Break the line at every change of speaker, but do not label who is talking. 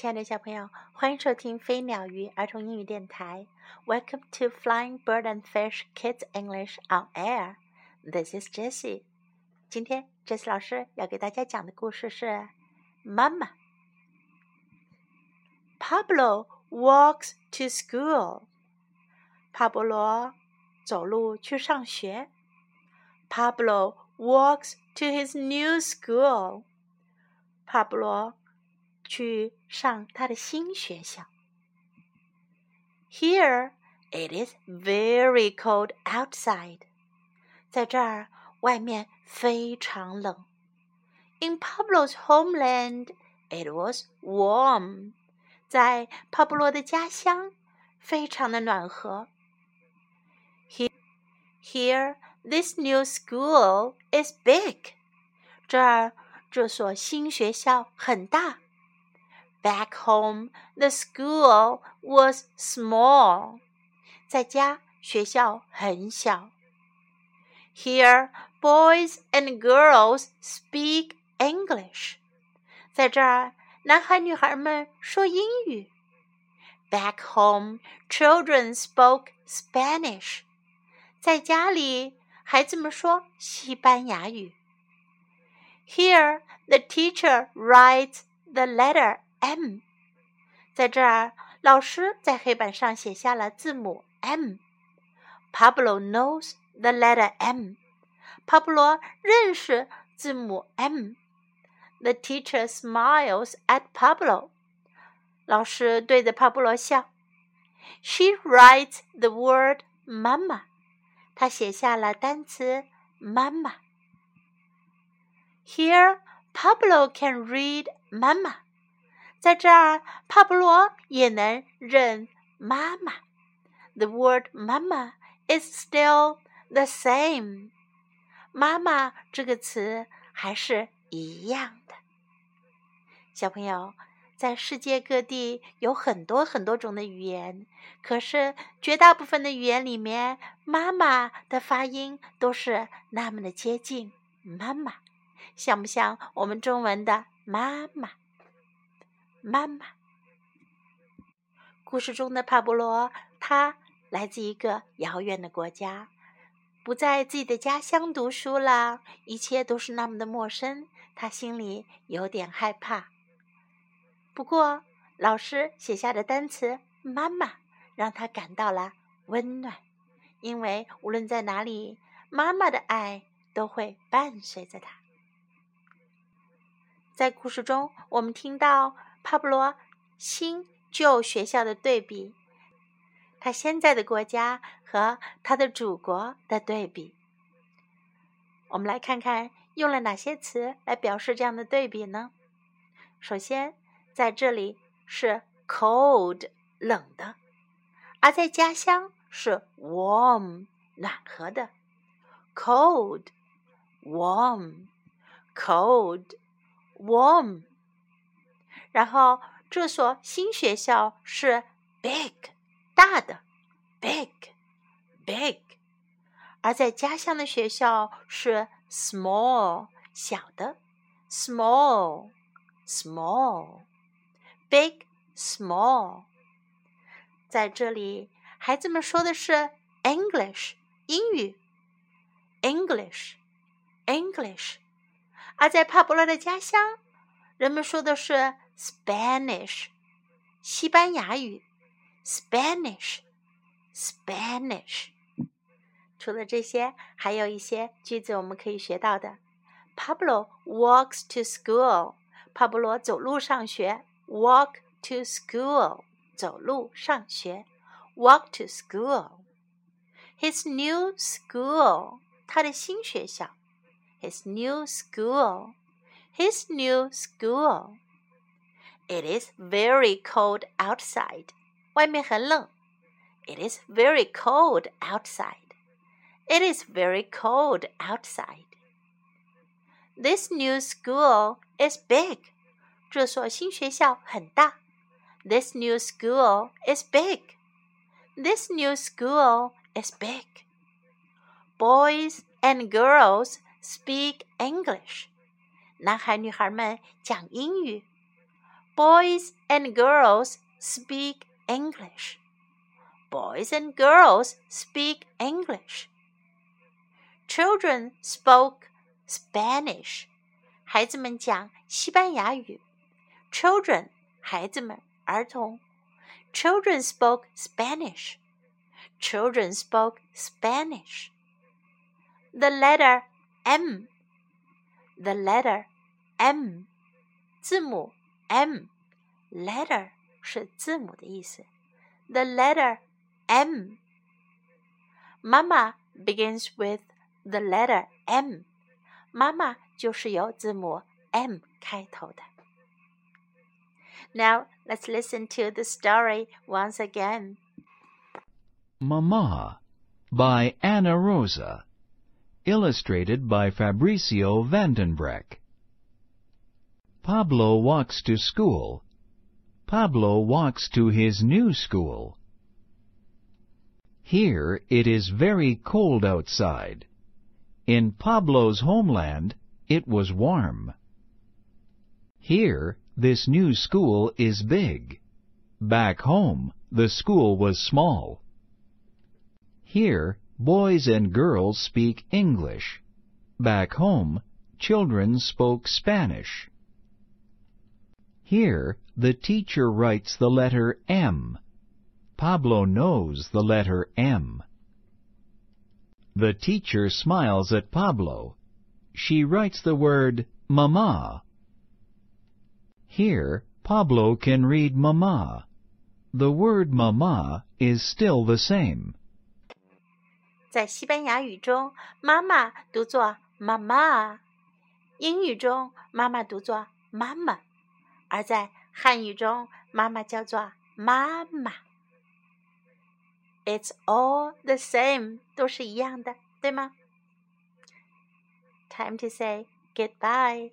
亲爱的小朋友，欢迎收听飞鸟鱼儿童英语电台。Welcome to Flying Bird and Fish Kids English on Air. This is Jessie. 今天 Jessie 老师要给大家讲的故事是《妈妈》。Pablo walks to school. 帕波罗走路去上学。Pablo walks to his new school. 帕布罗 去上他的新学校。Here it is very cold outside. 在这儿外面非常冷。In Pablo's homeland, it was warm. 在帕布罗的家乡，非常的暖和。Here, here, this new school is big. 这儿这所新学校很大。 Back home, the school was small. 在家，学校很小。Here, boys and girls speak English. 在这儿，男孩女孩们说英语。Back home, children spoke Spanish. 在家里，孩子们说西班牙语。Here, the teacher writes the letter M，在这儿，老师在黑板上写下了字母 M。Pablo knows the letter M。帕布罗认识字母 M。The teacher smiles at Pablo。老师对着帕布罗笑。She writes the word "mama." 她写下了单词妈妈。Here, Pablo can read "mama." 在这儿，帕布罗也能认妈妈。The word "mama" is still the same。妈妈这个词还是一样的。小朋友，在世界各地有很多很多种的语言，可是绝大部分的语言里面，妈妈的发音都是那么的接近妈妈，像不像我们中文的妈妈？妈妈。故事中的帕布罗，他来自一个遥远的国家，不在自己的家乡读书了，一切都是那么的陌生，他心里有点害怕。不过，老师写下的单词“妈妈”让他感到了温暖，因为无论在哪里，妈妈的爱都会伴随着他。在故事中，我们听到。帕布罗新旧学校的对比，他现在的国家和他的祖国的对比。我们来看看用了哪些词来表示这样的对比呢？首先，在这里是 cold 冷的，而在家乡是 warm 暖和的。cold，warm，cold，warm。然后，这所新学校是 big 大的，big，big，而在家乡的学校是 small 小的，small，small，big，small。在这里，孩子们说的是 English 英语，English，English，而在帕布罗的家乡，人们说的是。Spanish，西班牙语，Spanish，Spanish。除了这些，还有一些句子我们可以学到的。Pablo walks to school。帕布罗走路上学。Walk to school，走路上学。Walk to school。His new school，他的新学校。His new school。His new school。 It is very cold outside. 外面很冷。It is very cold outside. It is very cold outside. This new school is big. 这所新学校很大。This new school is big. This new school is big. Boys and girls speak English. 男孩女孩们讲英语。 Boys and girls speak English. Boys and girls speak English. Children spoke Spanish. 孩子们讲西班牙语。Children，孩子们，儿童。Children spoke Spanish. Children spoke Spanish. The letter M. The letter M. 字母 M letter 是字母的意思。The letter M. Mama begins with the letter M. 妈妈就是由字母 M 开头的。Now let's listen to the story once again.
Mama by Anna Rosa, illustrated by Fabricio VandenBroeck. Pablo walks to school. Pablo walks to his new school. Here it is very cold outside. In Pablo's homeland, it was warm. Here, this new school is big. Back home, the school was small. Here, boys and girls speak English. Back home, children spoke Spanish. Here, the teacher writes the letter M. Pablo knows the letter M. The teacher smiles at Pablo. She writes the word Mama. Here, Pablo can read Mama. The word Mama is still the same.
在西班牙语中，妈妈读作妈妈；英语中，妈妈读作妈妈； 而在汉语中，妈妈叫做妈妈。It's all the same，都是一样的，对吗？Time to say goodbye.